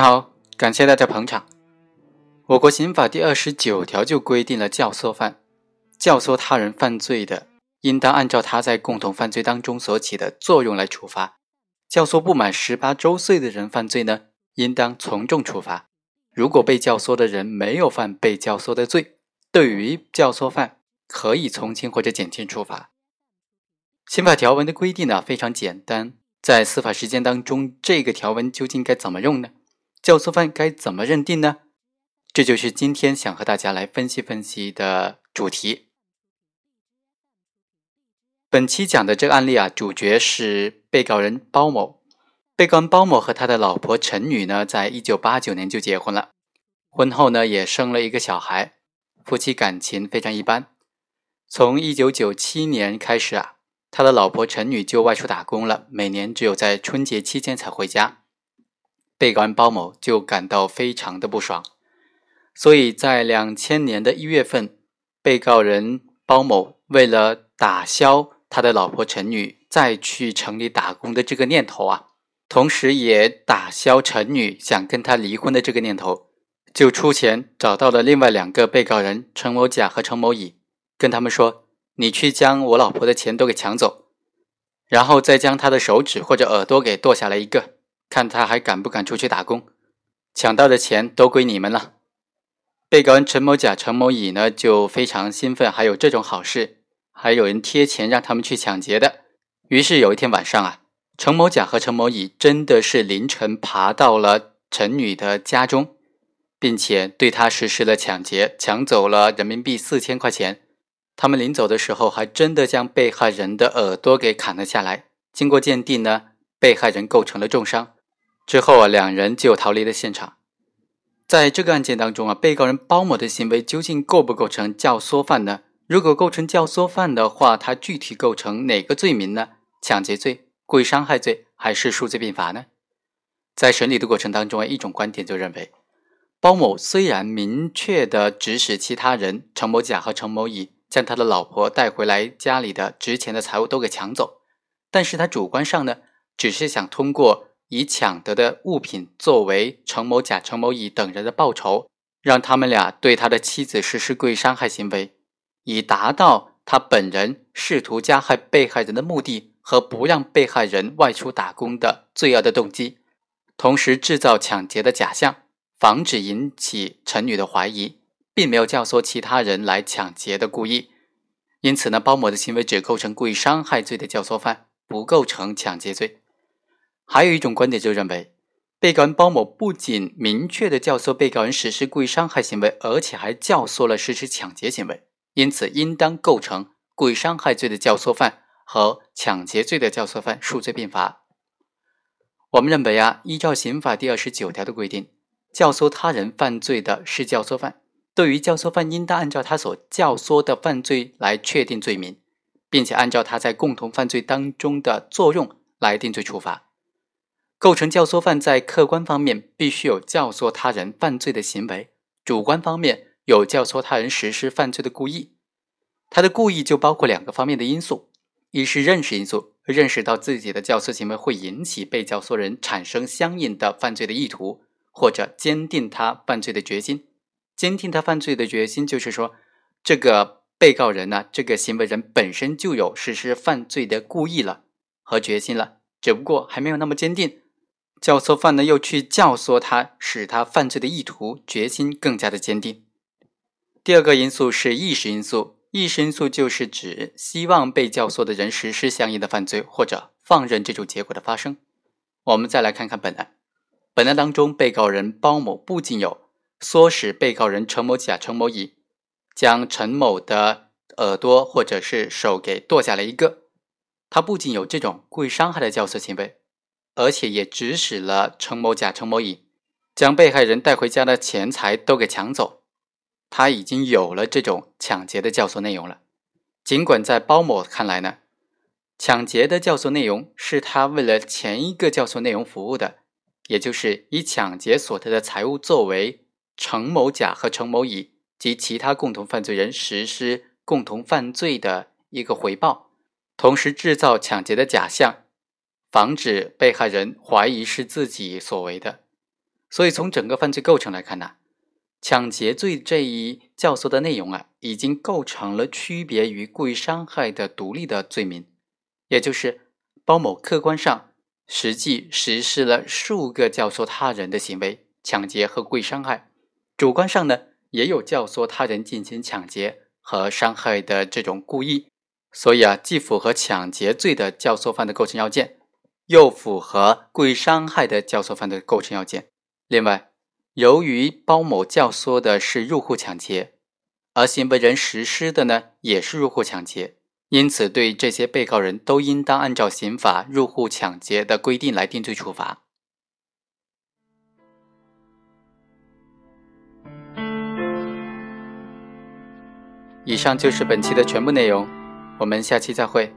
好，感谢大家捧场。我国刑法第二十九条就规定了教唆犯，教唆他人犯罪的，应当按照他在共同犯罪当中所起的作用来处罚。教唆不满十八周岁的人犯罪呢，应当从重处罚。如果被教唆的人没有犯被教唆的罪，对于教唆犯可以从轻或者减轻处罚。刑法条文的规定呢非常简单，在司法实践当中，这个条文究竟该怎么用呢？教唆犯该怎么认定呢？这就是今天想和大家来分析分析的主题。本期讲的这个案例啊，主角是被告人包某。被告人包某和他的老婆陈女呢，在一九八九年就结婚了，婚后呢也生了一个小孩，夫妻感情非常一般。从一九九七年开始啊，他的老婆陈女就外出打工了，每年只有在春节期间才回家。被告人包某就感到非常的不爽。所以在两千年的一月份，被告人包某为了打消他的老婆陈女再去城里打工的这个念头啊，同时也打消陈女想跟他离婚的这个念头，就出钱找到了另外两个被告人陈某甲和陈某乙，跟他们说：“你去将我老婆的钱都给抢走，然后再将她的手指或者耳朵给剁下来一个，看他还敢不敢出去打工。抢到的钱都归你们了。”被告人陈某甲、陈某乙呢，就非常兴奋，还有这种好事，还有人贴钱让他们去抢劫的。于是有一天晚上啊，陈某甲和陈某乙真的是凌晨爬到了陈女的家中，并且对她实施了抢劫，抢走了人民币四千块钱。他们临走的时候，还真的将被害人的耳朵给砍了下来。经过鉴定呢，被害人构成了重伤。之后啊，两人就逃离了现场。在这个案件当中啊，被告人包某的行为究竟构不构成教唆犯呢？如果构成教唆犯的话，他具体构成哪个罪名呢？抢劫罪、故意伤害罪还是数罪并罚呢？在审理的过程当中啊，一种观点就认为，包某虽然明确的指使其他人陈某甲和陈某乙将他的老婆带回来家里的值钱的财物都给抢走，但是他主观上呢，只是想通过。以抢得的物品作为程某甲、程某乙等人的报酬，让他们俩对他的妻子实施故意伤害行为，以达到他本人试图加害被害人的目的和不让被害人外出打工的罪恶的动机，同时制造抢劫的假象，防止引起陈女的怀疑，并没有教唆其他人来抢劫的故意。因此呢，包某的行为只构成故意伤害罪的教唆犯，不构成抢劫罪。还有一种观点就认为，被告人包某不仅明确的教唆被告人实施故意伤害行为，而且还教唆了实施抢劫行为，因此应当构成故意伤害罪的教唆犯和抢劫罪的教唆犯，数罪并罚。我们认为啊，依照刑法第二十九条的规定，教唆他人犯罪的是教唆犯，对于教唆犯，应当按照他所教唆的犯罪来确定罪名，并且按照他在共同犯罪当中的作用来定罪处罚。构成教唆犯，在客观方面必须有教唆他人犯罪的行为，主观方面有教唆他人实施犯罪的故意。他的故意就包括两个方面的因素：一是认识因素，认识到自己的教唆行为会引起被教唆人产生相应的犯罪的意图，或者坚定他犯罪的决心。坚定他犯罪的决心，就是说，这个被告人呢，这个行为人本身就有实施犯罪的故意了和决心了，只不过还没有那么坚定。教唆犯呢，又去教唆他，使他犯罪的意图、决心更加的坚定。第二个因素是意识因素，意识因素就是指希望被教唆的人实施相应的犯罪，或者放任这种结果的发生。我们再来看看本案，本案当中，被告人包某不仅有唆使被告人陈某甲、陈某乙将陈某的耳朵或者是手给剁下来一个，他不仅有这种故意伤害的教唆行为。而且也指使了陈某甲、陈某乙将被害人带回家的钱财都给抢走，他已经有了这种抢劫的教唆内容了。尽管在包某看来呢，抢劫的教唆内容是他为了前一个教唆内容服务的，也就是以抢劫所得的财物作为陈某甲和陈某乙及其他共同犯罪人实施共同犯罪的一个回报，同时制造抢劫的假象。防止被害人怀疑是自己所为的，所以从整个犯罪构成来看呢，抢劫罪这一教唆的内容啊，已经构成了区别于故意伤害的独立的罪名，也就是包某客观上实际实施了数个教唆他人的行为，抢劫和故意伤害，主观上呢也有教唆他人进行抢劫和伤害的这种故意。所以啊，既符合抢劫罪的教唆犯的构成要件，又符合故意伤害的教唆犯的构成要件。另外，由于包某教唆的是入户抢劫，而行为人实施的呢也是入户抢劫，因此对这些被告人都应当按照刑法入户抢劫的规定来定罪处罚。以上就是本期的全部内容。我们下期再会。